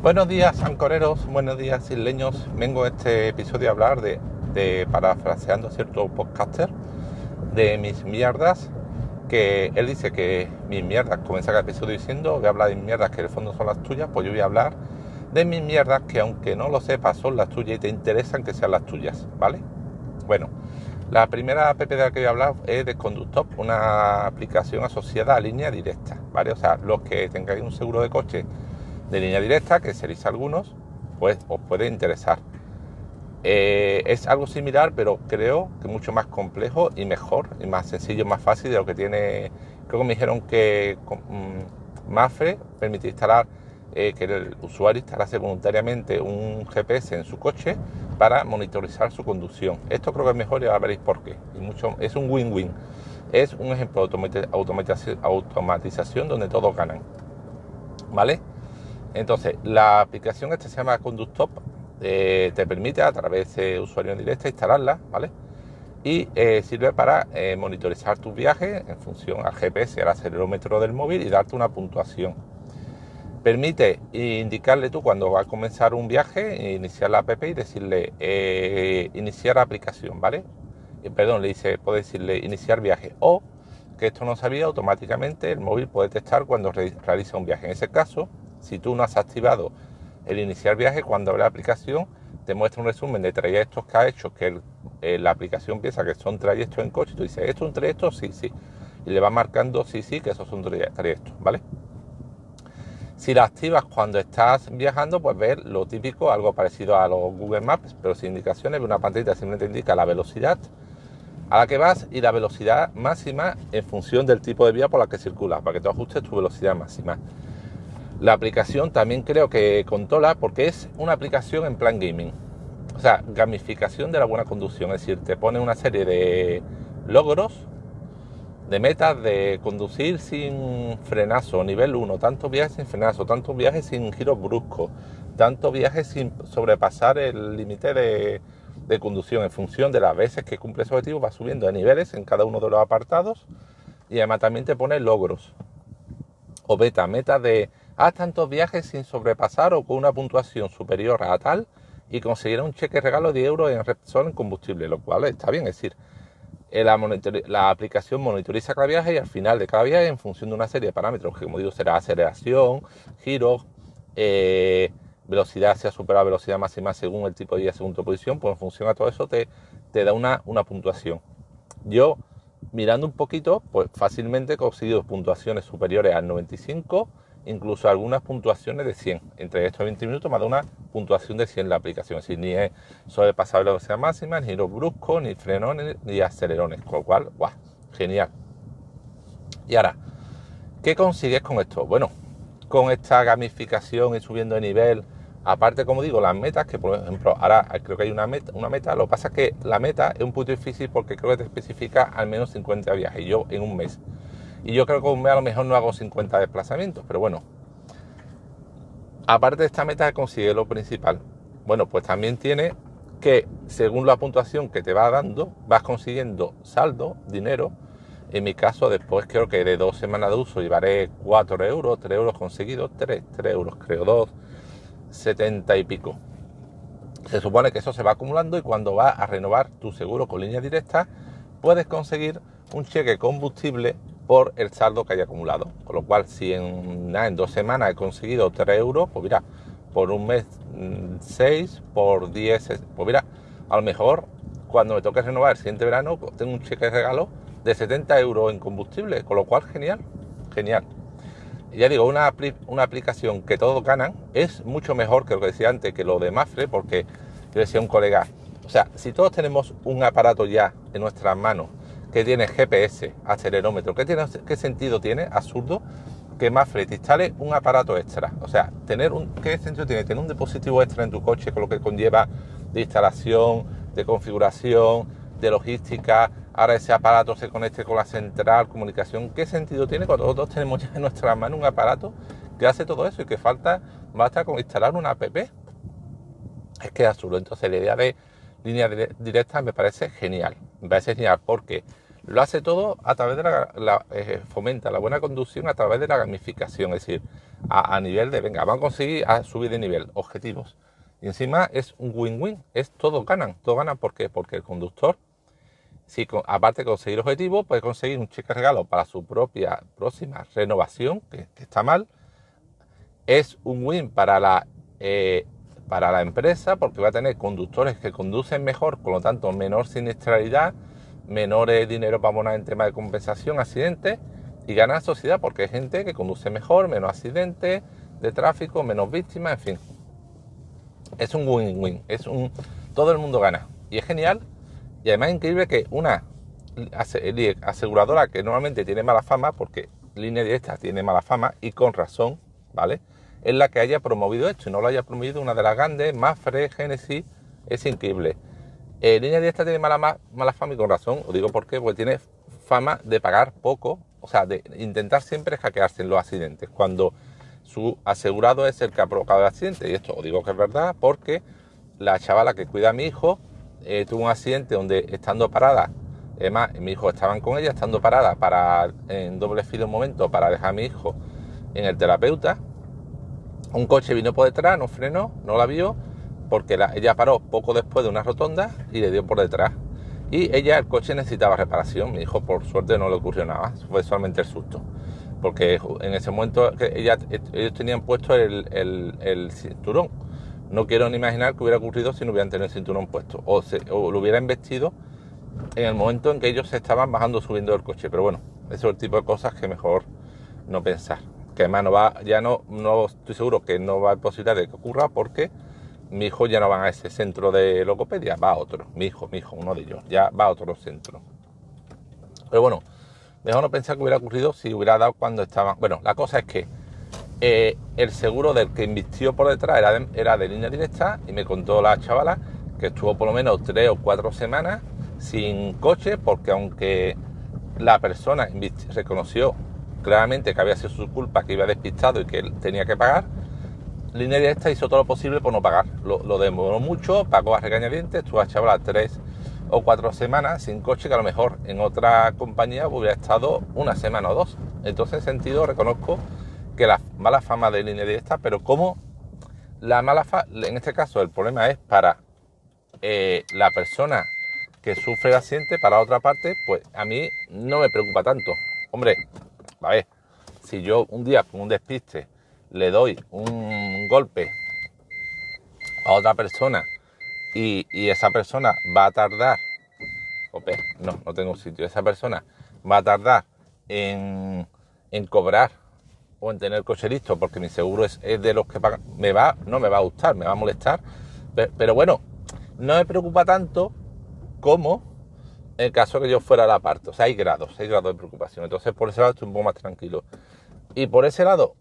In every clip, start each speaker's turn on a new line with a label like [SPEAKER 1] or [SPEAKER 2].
[SPEAKER 1] Buenos días, ancoreros, buenos días, isleños. Vengo a este episodio a hablar de, de parafraseando cierto podcaster, de mis mierdas, que él dice que mis mierdas, comienza cada episodio diciendo, voy a hablar de mis mierdas que en el fondo son las tuyas, pues yo voy a hablar de mis mierdas que aunque no lo sepas son las tuyas y te interesan que sean las tuyas, ¿vale? Bueno, la primera app que voy a hablar es de Conductop, una aplicación asociada a línea directa, ¿vale? O sea, los que tengáis un seguro de coche de línea directa, que seréis algunos, pues os puede interesar. Eh, es algo similar, pero creo que mucho más complejo y mejor, y más sencillo, más fácil de lo que tiene. Creo que me dijeron que um, Mafre permite instalar, eh, que el usuario instalase voluntariamente un GPS en su coche para monitorizar su conducción. Esto creo que es mejor y ahora veréis por qué. Mucho, es un win-win. Es un ejemplo de automatización donde todos ganan. ¿Vale? Entonces, la aplicación esta se llama Conductop, eh, te permite a través de usuario en directo instalarla, ¿vale? Y eh, sirve para eh, monitorizar tus viajes en función al GPS al acelerómetro del móvil y darte una puntuación. Permite indicarle tú cuando va a comenzar un viaje, iniciar la app y decirle iniciar aplicación, ¿vale? perdón, le dice, puede decirle iniciar viaje o que esto no sabía, automáticamente el móvil puede detectar cuando realiza un viaje. En ese caso, si tú no has activado el iniciar viaje, cuando abre la aplicación te muestra un resumen de trayectos que ha hecho, que eh, la aplicación piensa que son trayectos en coche, y tú dices, ¿esto es un trayecto? Sí, sí. Y le va marcando, sí, sí, que esos son trayectos, ¿vale? Si la activas cuando estás viajando, pues ver lo típico, algo parecido a los Google Maps, pero sin indicaciones, una pantalla simplemente indica la velocidad a la que vas y la velocidad máxima en función del tipo de vía por la que circulas, para que tú ajustes tu velocidad máxima. La aplicación también creo que controla porque es una aplicación en plan gaming. O sea, gamificación de la buena conducción. Es decir, te pone una serie de logros, de metas de conducir sin frenazo, nivel 1, tantos viajes sin frenazo, tantos viajes sin giros bruscos, tantos viajes sin sobrepasar el límite de, conducción en función de las veces que cumple ese objetivo, va subiendo de niveles en cada uno de los apartados y además también te pone logros o beta, metas de haz tantos viajes sin sobrepasar o con una puntuación superior a tal y conseguir un cheque regalo de euros en Repsol en combustible, lo cual está bien, es decir, eh, la, aplicación monitoriza cada viaje y al final de cada viaje, en función de una serie de parámetros, que como digo será aceleración, giros, eh, velocidad, si ha superado velocidad máxima según el tipo de día, según tu posición, pues en función a todo eso te, te da una, una puntuación. Yo, mirando un poquito, pues fácilmente he conseguido puntuaciones superiores al 95 incluso algunas puntuaciones de 100. Entre estos 20 minutos me ha dado una puntuación de 100 la aplicación. Es decir, ni es sobrepasable la velocidad máxima, ni giros bruscos, ni frenones, ni acelerones. Con lo cual, ¡guau! Genial. Y ahora, ¿qué consigues con esto? Bueno, con esta gamificación y subiendo de nivel, aparte, como digo, las metas, que por ejemplo, ahora creo que hay una meta, una meta, lo que pasa es que la meta es un poquito difícil porque creo que te especifica al menos 50 viajes, yo en un mes. Y yo creo que a lo mejor no hago 50 desplazamientos, pero bueno. Aparte de esta meta consigue lo principal. Bueno, pues también tiene que según la puntuación que te va dando, vas consiguiendo saldo, dinero. En mi caso, después creo que de dos semanas de uso llevaré 4 euros, 3 euros conseguidos, 3, 3 euros creo, 2, 70 y pico. Se supone que eso se va acumulando y cuando vas a renovar tu seguro con línea directa, puedes conseguir un cheque combustible por el saldo que haya acumulado. Con lo cual, si en, en dos semanas he conseguido 3 euros, pues mira, por un mes 6, mm, por 10, pues mira, a lo mejor cuando me toque renovar el siguiente verano, tengo un cheque de regalo de 70 euros en combustible, con lo cual genial, genial. Ya digo, una, una aplicación que todos ganan es mucho mejor que lo que decía antes, que lo de Mafre, porque yo decía un colega, o sea, si todos tenemos un aparato ya en nuestras manos que tiene GPS, acelerómetro. ¿Qué, tiene, qué sentido tiene? Absurdo que Mafre te instale un aparato extra. O sea, tener un, ¿qué sentido tiene? Tener un dispositivo extra en tu coche con lo que conlleva de instalación, de configuración, de logística. Ahora ese aparato se conecte con la central, comunicación. ¿Qué sentido tiene cuando nosotros tenemos ya en nuestra mano un aparato que hace todo eso y que falta, basta con instalar una app? Es que es absurdo. Entonces la idea de línea directa me parece genial. Me parece genial porque lo hace todo a través de la, eh, fomenta la buena conducción a través de la gamificación, es decir, a, nivel de, venga, van a conseguir a subir de nivel, objetivos. Y encima es un win-win, es todo ganan, todo ganan, ¿por qué? Porque el conductor, si aparte de conseguir objetivos, puede conseguir un cheque regalo para su propia próxima renovación, que, está mal, es un win para la, eh, para la empresa, porque va a tener conductores que conducen mejor, por lo tanto menor siniestralidad, menor dinero para abonar en tema de compensación, accidentes, y gana sociedad porque hay gente que conduce mejor, menos accidentes de tráfico, menos víctimas, en fin. Es un win-win, es un todo el mundo gana y es genial y además es increíble que una aseguradora que normalmente tiene mala fama porque línea directa tiene mala fama y con razón, ¿vale? Es la que haya promovido esto y no lo haya promovido una de las grandes, Mafre, Genesis, es increíble. Eh, línea directa tiene mala, mala fama y con razón, os digo por qué, porque tiene fama de pagar poco o sea, de intentar siempre hackearse en los accidentes, cuando su asegurado es el que ha provocado el accidente. Y esto os digo que es verdad porque la chavala que cuida a mi hijo eh, tuvo un accidente donde estando parada, además mi hijo estaban con ella, estando parada para en doble filo un momento para dejar a mi hijo en el terapeuta, un coche vino por detrás, no frenó, no la vio, porque ella paró poco después de una rotonda y le dio por detrás. Y ella, el coche necesitaba reparación. Mi hijo, por suerte, no le ocurrió nada. Fue solamente el susto. Porque en ese momento ella, ellos tenían puesto el, cinturón. No quiero ni imaginar qué hubiera ocurrido si no hubieran tenido el cinturón puesto. O lo hubieran vestido en el momento en que ellos se estaban bajando, subiendo del coche. Pero bueno, eso es el tipo de cosas que mejor no pensar. Que además no va, ya no, no estoy seguro que no va a posibilidad de que ocurra porque mi hijo ya no va a ese centro de logopedia, va a otro. Mi hijo, mi hijo, uno de ellos, ya va a otro centro. Pero bueno, mejor no pensar que hubiera ocurrido si hubiera dado cuando estaban. Bueno, la cosa es que eh, el seguro del que invirtió por detrás era de, era de línea directa y me contó la chavala que estuvo por lo menos tres o cuatro semanas sin coche porque aunque la persona reconoció claramente que había sido su culpa, que iba despistado y que tenía que pagar, Línea Directa hizo todo lo posible por no pagar. Lo, demoró mucho, pagó a regañadientes, estuvo a chaval tres o cuatro semanas sin coche que a lo mejor en otra compañía hubiera estado una semana o dos. Entonces, en sentido, reconozco que la mala fama de línea directa, pero como la mala fama, en este caso el problema es para eh, la persona que sufre el accidente, para otra parte, pues a mí no me preocupa tanto. Hombre, a ver, si yo un día con un despiste le doy un golpe a otra persona y, esa persona va a tardar, no, no tengo sitio, esa persona va a tardar en, cobrar o en tener coche listo porque mi seguro es, de los que pagan, me va, no me va a gustar, me va a molestar, pero, bueno, no me preocupa tanto como en el caso que yo fuera la parte. O sea, hay grados, hay grados de preocupación. Entonces, por ese lado estoy un poco más tranquilo. Y por ese lado,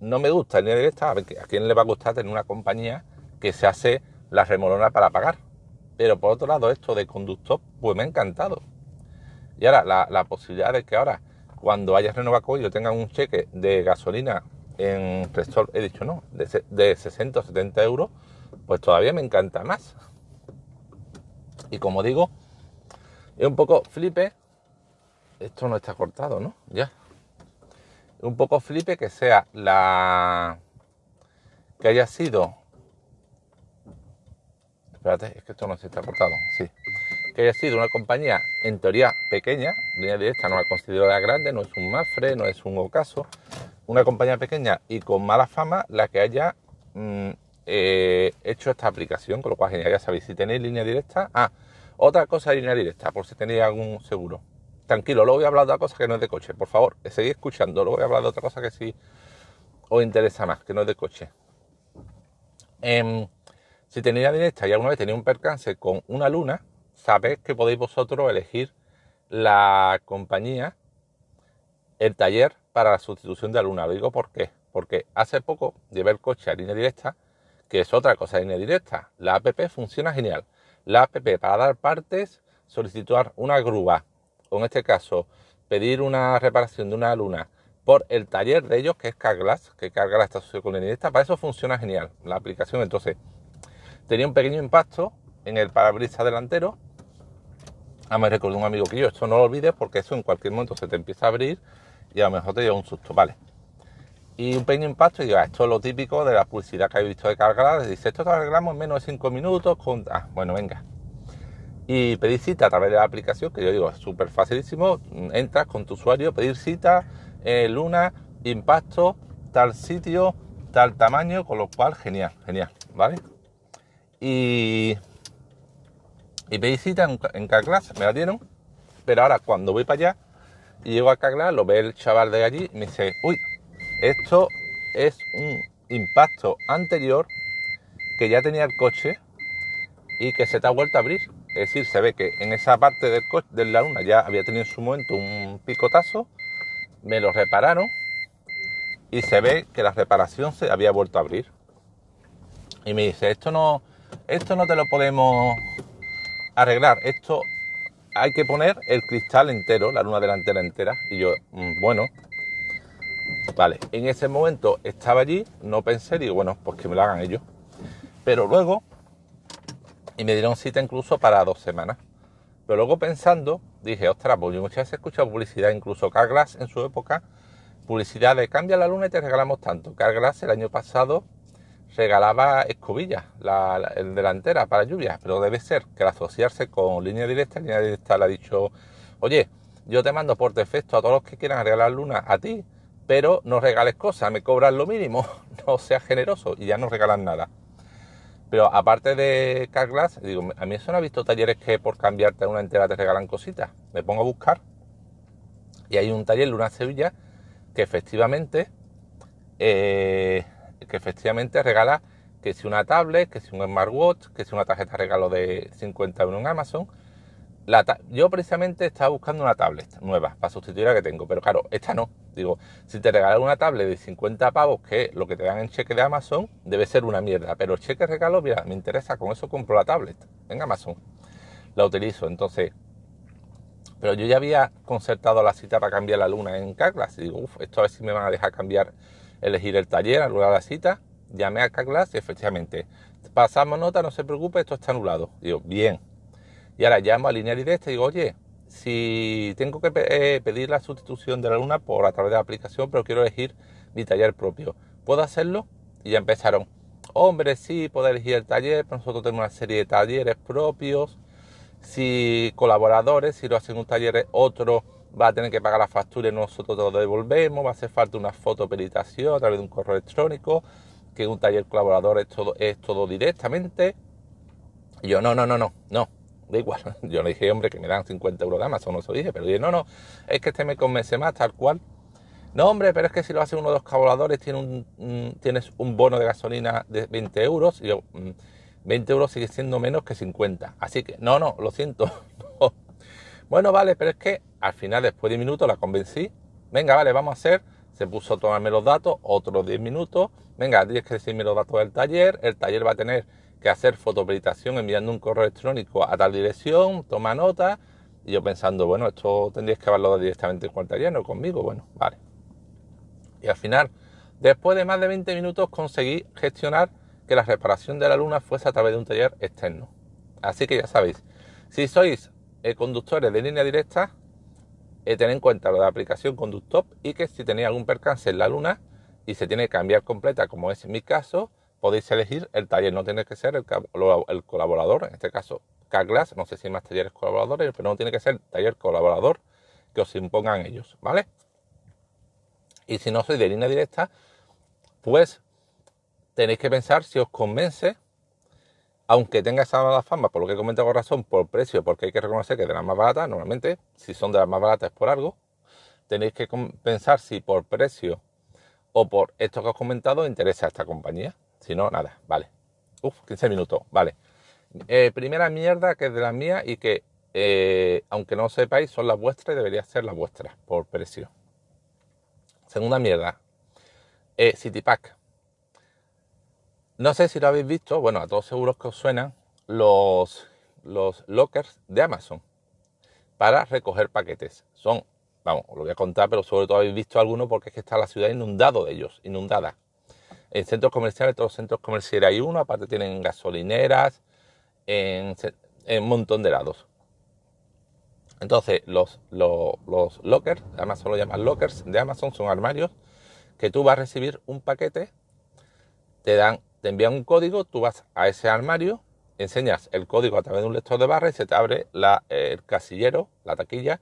[SPEAKER 1] no me gusta línea directa, a, ver, ¿a quién le va a gustar tener una compañía que se hace la remolona para pagar? Pero por otro lado, esto de conductor, pues me ha encantado. Y ahora, la, posibilidad de que ahora, cuando haya renovado yo tenga un cheque de gasolina en Restor, he dicho no, de, de 60 o 70 euros, pues todavía me encanta más. Y como digo, es un poco flipe. Esto no está cortado, ¿no? Ya un poco flipe que sea la que haya sido espérate, es que esto no se está cortado, sí que haya sido una compañía en teoría pequeña, línea directa no la considero la grande, no es un Mafre, no es un Ocaso, una compañía pequeña y con mala fama la que haya mm, eh, hecho esta aplicación, con lo cual ya sabéis, si tenéis línea directa, ah, otra cosa de línea directa, por si tenéis algún seguro, tranquilo, luego voy a hablar de otra cosa que no es de coche, por favor, seguid escuchando, luego voy a hablar de otra cosa que sí os interesa más, que no es de coche. Em, si tenéis la directa y alguna vez tenéis un percance con una luna, sabéis que podéis vosotros elegir la compañía, el taller para la sustitución de la luna. Lo digo por qué. Porque hace poco llevé el coche a línea directa, que es otra cosa línea directa. La app funciona genial. La app para dar partes, solicitar una grúa, o en este caso pedir una reparación de una luna por el taller de ellos, que es Carglass, que Carglass está asociado con esta, para eso funciona genial la aplicación. Entonces, tenía un pequeño impacto en el parabrisas delantero Ah, me recordó un amigo que yo, esto no lo olvides porque eso en cualquier momento se te empieza a abrir y a lo mejor te lleva un susto, ¿vale? Y un pequeño impacto y digo, ah, esto es lo típico de la publicidad que habéis visto de cargar. Dice, esto lo arreglamos en menos de 5 minutos con... Ah, bueno, venga. Y pedir cita a través de la aplicación, que yo digo, es súper facilísimo. Entras con tu usuario, pedir cita, eh, luna, impacto, tal sitio, tal tamaño, con lo cual, genial, genial, ¿vale? Y... Y pedí cita en, en Carglass, me la dieron. Pero ahora cuando voy para allá y llego a Carglass, lo ve el chaval de allí y me dice, uy, esto es un impacto anterior que ya tenía el coche y que se te ha vuelto a abrir. Es decir, se ve que en esa parte del coche, de la luna ya había tenido en su momento un picotazo, me lo repararon y se ve que la reparación se había vuelto a abrir. Y me dice, esto no, esto no te lo podemos arreglar, esto hay que poner el cristal entero, la luna delantera entera. Y yo, mm, bueno, Vale, en ese momento estaba allí, no pensé, digo, bueno, pues que me lo hagan ellos. Pero luego, y me dieron cita incluso para dos semanas. Pero luego pensando, dije, ostras, pues yo muchas veces he escuchado publicidad, incluso Carglass en su época, publicidad de cambia la luna y te regalamos tanto. Carglass el año pasado regalaba escobillas, la, delantera para lluvia, pero debe ser que al asociarse con línea directa, línea directa le ha dicho, oye, yo te mando por defecto a todos los que quieran regalar luna a ti, pero no regales cosas, me cobran lo mínimo, no seas generoso y ya no regalan nada. Pero aparte de Carglass, digo, a mí eso no ha visto talleres que por cambiarte una entera te regalan cositas. Me pongo a buscar y hay un taller Luna Sevilla que efectivamente eh, que efectivamente regala que si una tablet, que si un smartwatch, que si una tarjeta regalo de 50 euros en Amazon yo precisamente estaba buscando una tablet nueva para sustituir la que tengo, pero claro, esta no. Digo, si te regalan una tablet de 50 pavos, que lo que te dan en cheque de Amazon, debe ser una mierda. Pero el cheque regalo, mira, me interesa, con eso compro la tablet en Amazon. La utilizo, entonces. Pero yo ya había concertado la cita para cambiar la luna en Carglass. Y digo, uff, esto a ver si me van a dejar cambiar, elegir el taller, anular la cita. Llamé a Carglass y efectivamente, pasamos nota, no se preocupe, esto está anulado. Digo, bien, y ahora llamo a línea directa y digo, oye, si tengo que eh, pedir la sustitución de la luna por a través de la aplicación, pero quiero elegir mi taller propio, ¿puedo hacerlo? Y ya empezaron, hombre, sí, puedo elegir el taller, pero nosotros tenemos una serie de talleres propios. Si colaboradores, si lo hacen un taller otro, va a tener que pagar la factura y nosotros lo devolvemos, va a hacer falta una foto peritación a través de un correo electrónico, que un taller colaborador es todo, es todo directamente. Y yo, no, no, no, no, no, da igual. Yo le dije, hombre, que me dan 50 euros de Amazon, no se lo dije, pero dije, no, no, es que este me convence más, tal cual. No, hombre, pero es que si lo hace uno de los colaboradores tiene un, tienes un bono de gasolina de 20 euros. Y yo, 20 mm, euros sigue siendo menos que 50. Así que, no, no, lo siento. Bueno, vale, pero es que al final, después de minutos, la convencí. Venga, vale, vamos a hacer. Se puso a tomarme los datos, otros 10 minutos. Venga, tienes que decirme los datos del taller. El taller va a tener que hacer fotoperitación enviando un correo electrónico a tal dirección, toma nota. Y yo pensando, bueno, esto tendrías que hablarlo directamente con el taller, no conmigo. Bueno, vale. Y al final, después de más de 20 minutos, conseguí gestionar que la reparación de la luna fuese a través de un taller externo. Así que ya sabéis, si sois eh, conductores de línea directa, eh, tened en cuenta lo de la aplicación Conductop y que si tenéis algún percance en la luna y se tiene que cambiar completa, como es en mi caso, podéis elegir el taller, no tiene que ser el, colaborador, en este caso Carglass, no sé si más talleres colaboradores, pero no tiene que ser taller colaborador que os impongan ellos, ¿vale? Y si no sois de línea directa, pues tenéis que pensar si os convence, aunque tenga esa mala fama, por lo que he comentado con razón, por precio, porque hay que reconocer que de las más baratas, normalmente, si son de las más baratas es por algo, tenéis que pensar si por precio o por esto que os he comentado interesa a esta compañía. Si no, nada, vale. Uf, 15 minutos, vale. Eh, primera mierda que es de la mía y que, eh, aunque no sepáis, son las vuestras y debería ser las vuestras por precio. Segunda mierda, eh, CityPack. No sé si lo habéis visto, bueno, a todos seguros que os suenan los, los lockers de Amazon para recoger paquetes. Son, vamos, os lo voy a contar, pero sobre todo habéis visto alguno porque es que está la ciudad inundado de ellos, inundada. En centros comerciales, todos los centros comerciales hay uno, aparte tienen gasolineras, en, un montón de lados. Entonces, los, los, lockers, Amazon lo llaman lockers de Amazon, son armarios que tú vas a recibir un paquete, te dan, te envían un código, tú vas a ese armario, enseñas el código a través de un lector de barra y se te abre el casillero, la taquilla,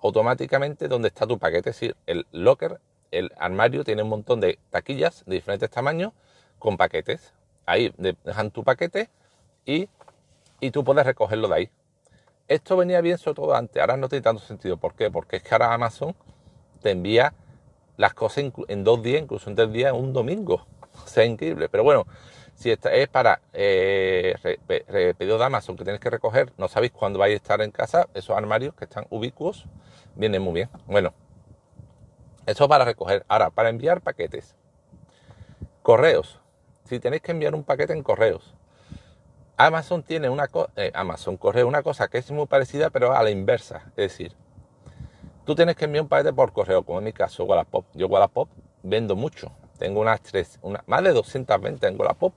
[SPEAKER 1] automáticamente donde está tu paquete. Es decir, el locker, el armario tiene un montón de taquillas de diferentes tamaños con paquetes. Ahí dejan tu paquete y, y tú puedes recogerlo de ahí. Esto venía bien sobre todo antes, ahora no tiene tanto sentido. ¿Por qué? Porque es que ahora Amazon te envía las cosas en dos días, incluso en tres días, un domingo. O sea, increíble. Pero bueno, si esta es para eh, pedido de Amazon que tienes que recoger, no sabéis cuándo vais a estar en casa, esos armarios que están ubicuos, vienen muy bien. Bueno, eso para recoger. Ahora, para enviar paquetes. Correos. Si tenéis que enviar un paquete en correos. Amazon tiene una cosa, eh, Amazon Correo, una cosa que es muy parecida, pero a la inversa. Es decir, tú tienes que enviar un paquete por correo, como en mi caso Wallapop. Yo Wallapop vendo mucho. Tengo unas tres, una, más de 220 en Wallapop.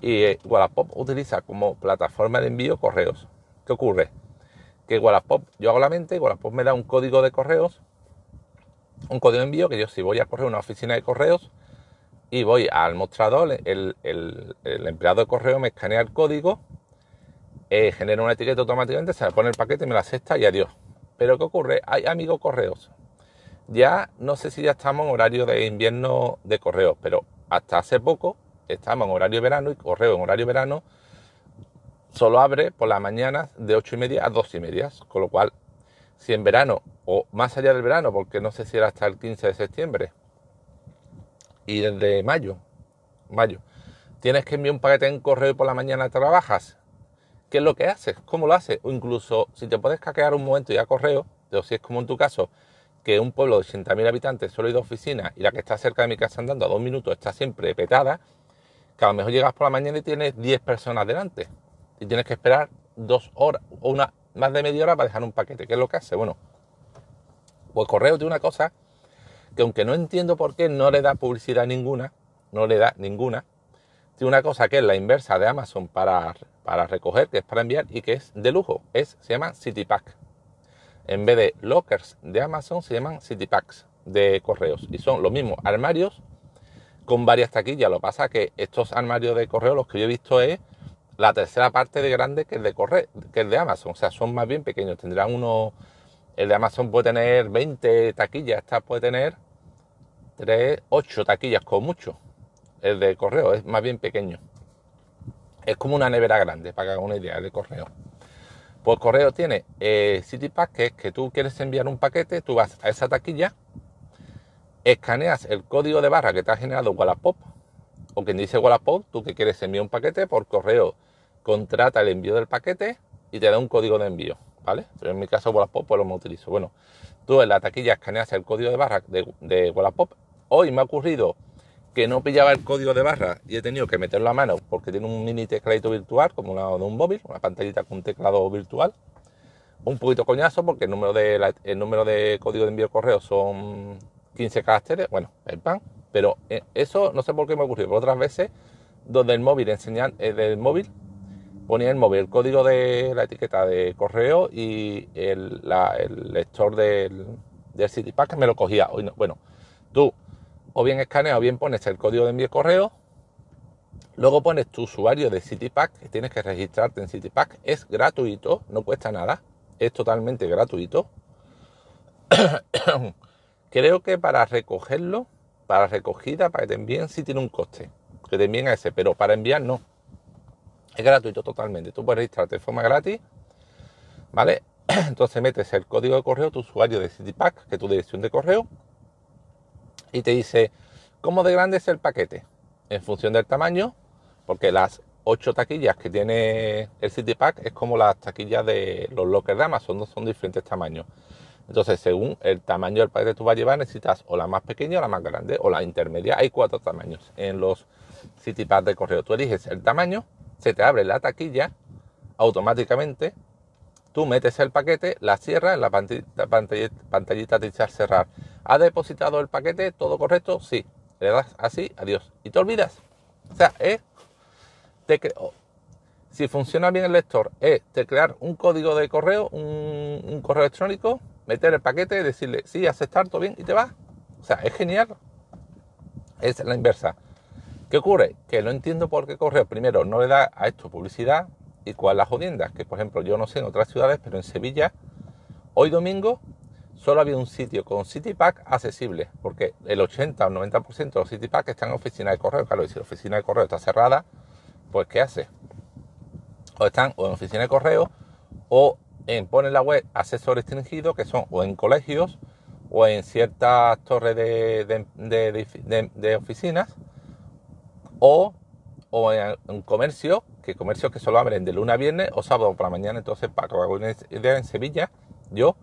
[SPEAKER 1] Y eh, Wallapop utiliza como plataforma de envío correos. ¿Qué ocurre? Que Wallapop, yo hago la mente, Wallapop me da un código de correos, un código de envío que yo si voy a correr una oficina de correos y voy al mostrador, el, empleado de correo me escanea el código, eh, genera una etiqueta automáticamente, se me pone el paquete, me la acepta y adiós. Pero ¿qué ocurre? Hay amigos correos ya no sé si ya estamos en horario de invierno de correo, pero hasta hace poco estamos en horario de verano y correo en horario de verano solo abre por las mañanas de 8 y media a 2 y media, con lo cual si en verano o más allá del verano, porque no sé si era hasta el 15 de septiembre y desde mayo, mayo, tienes que enviar un paquete en correo y por la mañana trabajas, ¿qué es lo que haces? ¿Cómo lo haces? O incluso si te puedes caquear un momento y a correo, o si es como en tu caso, que un pueblo de 80.000 habitantes solo hay dos oficinas y la que está cerca de mi casa andando a dos minutos está siempre petada, que a lo mejor llegas por la mañana y tienes 10 personas delante y tienes que esperar dos horas una más de media hora para dejar un paquete. ¿Qué es lo que hace? Bueno, pues correo tiene una cosa que aunque no entiendo por qué no le da publicidad ninguna, no le da ninguna, tiene una cosa que es la inversa de Amazon para, para recoger, que es para enviar y que es de lujo, es, se llama CityPack en vez de lockers de Amazon, se llaman City Packs de correos. Y son los mismos armarios con varias taquillas. Lo que pasa es que estos armarios de correo, los que yo he visto es la tercera parte de grande que el de, correo, que el de Amazon. O sea, son más bien pequeños. Tendrán uno... El de Amazon puede tener 20 taquillas. Esta puede tener 3, 8 taquillas con mucho. El de correo es más bien pequeño. Es como una nevera grande, para que hagan una idea de correo. Pues correo tiene eh, CityPack, que es que tú quieres enviar un paquete, tú vas a esa taquilla, escaneas el código de barra que te ha generado Wallapop, o quien dice Wallapop, tú que quieres enviar un paquete, por correo contrata el envío del paquete y te da un código de envío, ¿vale? Pero en mi caso Wallapop pues lo me utilizo. Bueno, tú en la taquilla escaneas el código de barra de, de Wallapop. Hoy me ha ocurrido que no pillaba el código de barra y he tenido que meterlo a mano porque tiene un mini tecladito virtual, como la de un móvil, una pantallita con un teclado virtual. Un poquito coñazo porque el número de, el número de código de envío de correo son 15 caracteres, bueno, el pan, pero eh, eso no sé por qué me ocurrió, pero otras veces donde el móvil enseñan, eh, del móvil ponía el móvil el código de la etiqueta de correo y el, lector del, del CityPack me lo cogía. Bueno, tú o bien escaneas o bien pones el código de envío correo. Luego pones tu usuario de CityPack, que tienes que registrarte en CityPack. Es gratuito, no cuesta nada, es totalmente gratuito. Creo que para recogerlo, para recogida, para que te envíen, sí tiene un coste, que te envíen a ese, pero para enviar no. Es gratuito totalmente. Tú puedes registrarte de forma gratis, ¿vale? Entonces metes el código de correo, tu usuario de CityPack, que es tu dirección de correo, y te dice cómo de grande es el paquete en función del tamaño, porque las ocho taquillas que tiene el City Pack es como las taquillas de los lockers de Amazon, son diferentes tamaños. Entonces, según el tamaño del paquete que tú vas a llevar, necesitas o la más pequeña o la más grande, o la intermedia. Hay cuatro tamaños en los City Pack de correo. Tú eliges el tamaño, se te abre la taquilla automáticamente, tú metes el paquete, la cierras, la pantallita, pantallita, pantallita dice cerrar ¿Ha depositado el paquete? ¿Todo correcto? Sí. Le das así, adiós. Y te olvidas. O sea, es... Te Si funciona bien el lector, es teclear un código de correo, un, correo electrónico, meter el paquete, decirle sí, aceptar, todo bien y te va. O sea, es genial. Es la inversa. ¿Qué ocurre? Que no entiendo por qué correo primero no le da a esto publicidad y cuál las jodiendas. Que por ejemplo, yo no sé en otras ciudades, pero en Sevilla, hoy domingo, solo había un sitio con CityPack accesible, porque el 80 o 90% de los CityPack están en oficina de correo. Claro, y si la oficina de correo está cerrada, pues ¿qué hace? O están o en oficina de correo o en, pone la web acceso restringido, que son o en colegios o en ciertas torres de, oficinas o, o en un comercio, que comercios que solo abren de lunes a viernes o sábado por la mañana. Entonces, para que una idea, en Sevilla, yo,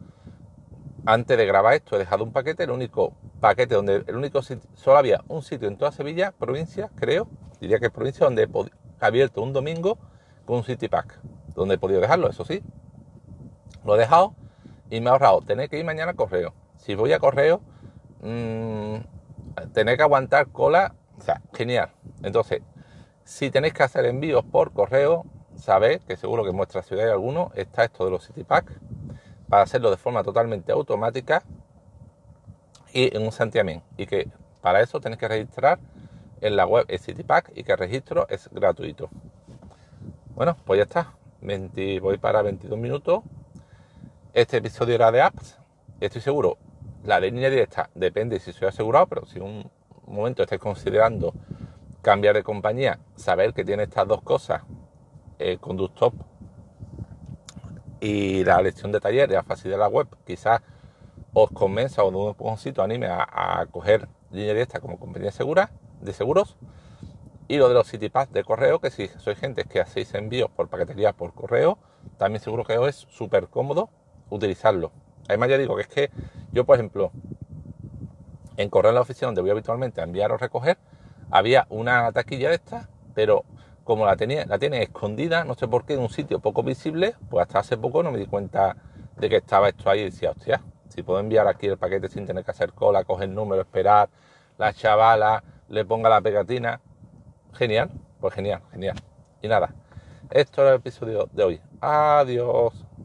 [SPEAKER 1] antes de grabar esto, he dejado un paquete, el único paquete donde el único sitio, solo había un sitio en toda Sevilla, provincia, creo, diría que es provincia, donde he abierto un domingo con un City Pack, donde he podido dejarlo, eso sí. Lo he dejado y me ha ahorrado tener que ir mañana a correo si voy a correo, mmm, tener que aguantar cola, o sea, genial. Entonces, si tenéis que hacer envíos por correo, sabéis que seguro que en vuestra ciudad hay alguno, está esto de los City Pack, para hacerlo de forma totalmente automática y en un santiamén. Y que para eso tenéis que registrar en la web el Pack y que el registro es gratuito. Bueno, pues ya está. voy para 22 minutos. Este episodio era de apps. Estoy seguro la de línea directa depende si soy asegurado, pero si un momento estáis considerando cambiar de compañía, saber que tiene estas dos cosas, el conductor y la lección de taller y la de la web, quizás os convenza o de un poquito anime a, coger línea directa como compañía segura, de seguros. Y lo de los CityPass de correo, que si sois gente que hacéis envíos por paquetería por correo, también seguro que os es súper cómodo utilizarlo. Además ya digo que es que yo, por ejemplo, en correo en la oficina donde voy habitualmente a enviar o recoger, había una taquilla de estas, pero como la tenía, la tiene escondida, no sé por qué, en un sitio poco visible, pues hasta hace poco no me di cuenta de que estaba esto ahí y decía, hostia, si puedo enviar aquí el paquete sin tener que hacer cola, coger el número, esperar, la chavala le ponga la pegatina. Genial, pues genial, genial. Y nada, esto era el episodio de hoy. Adiós.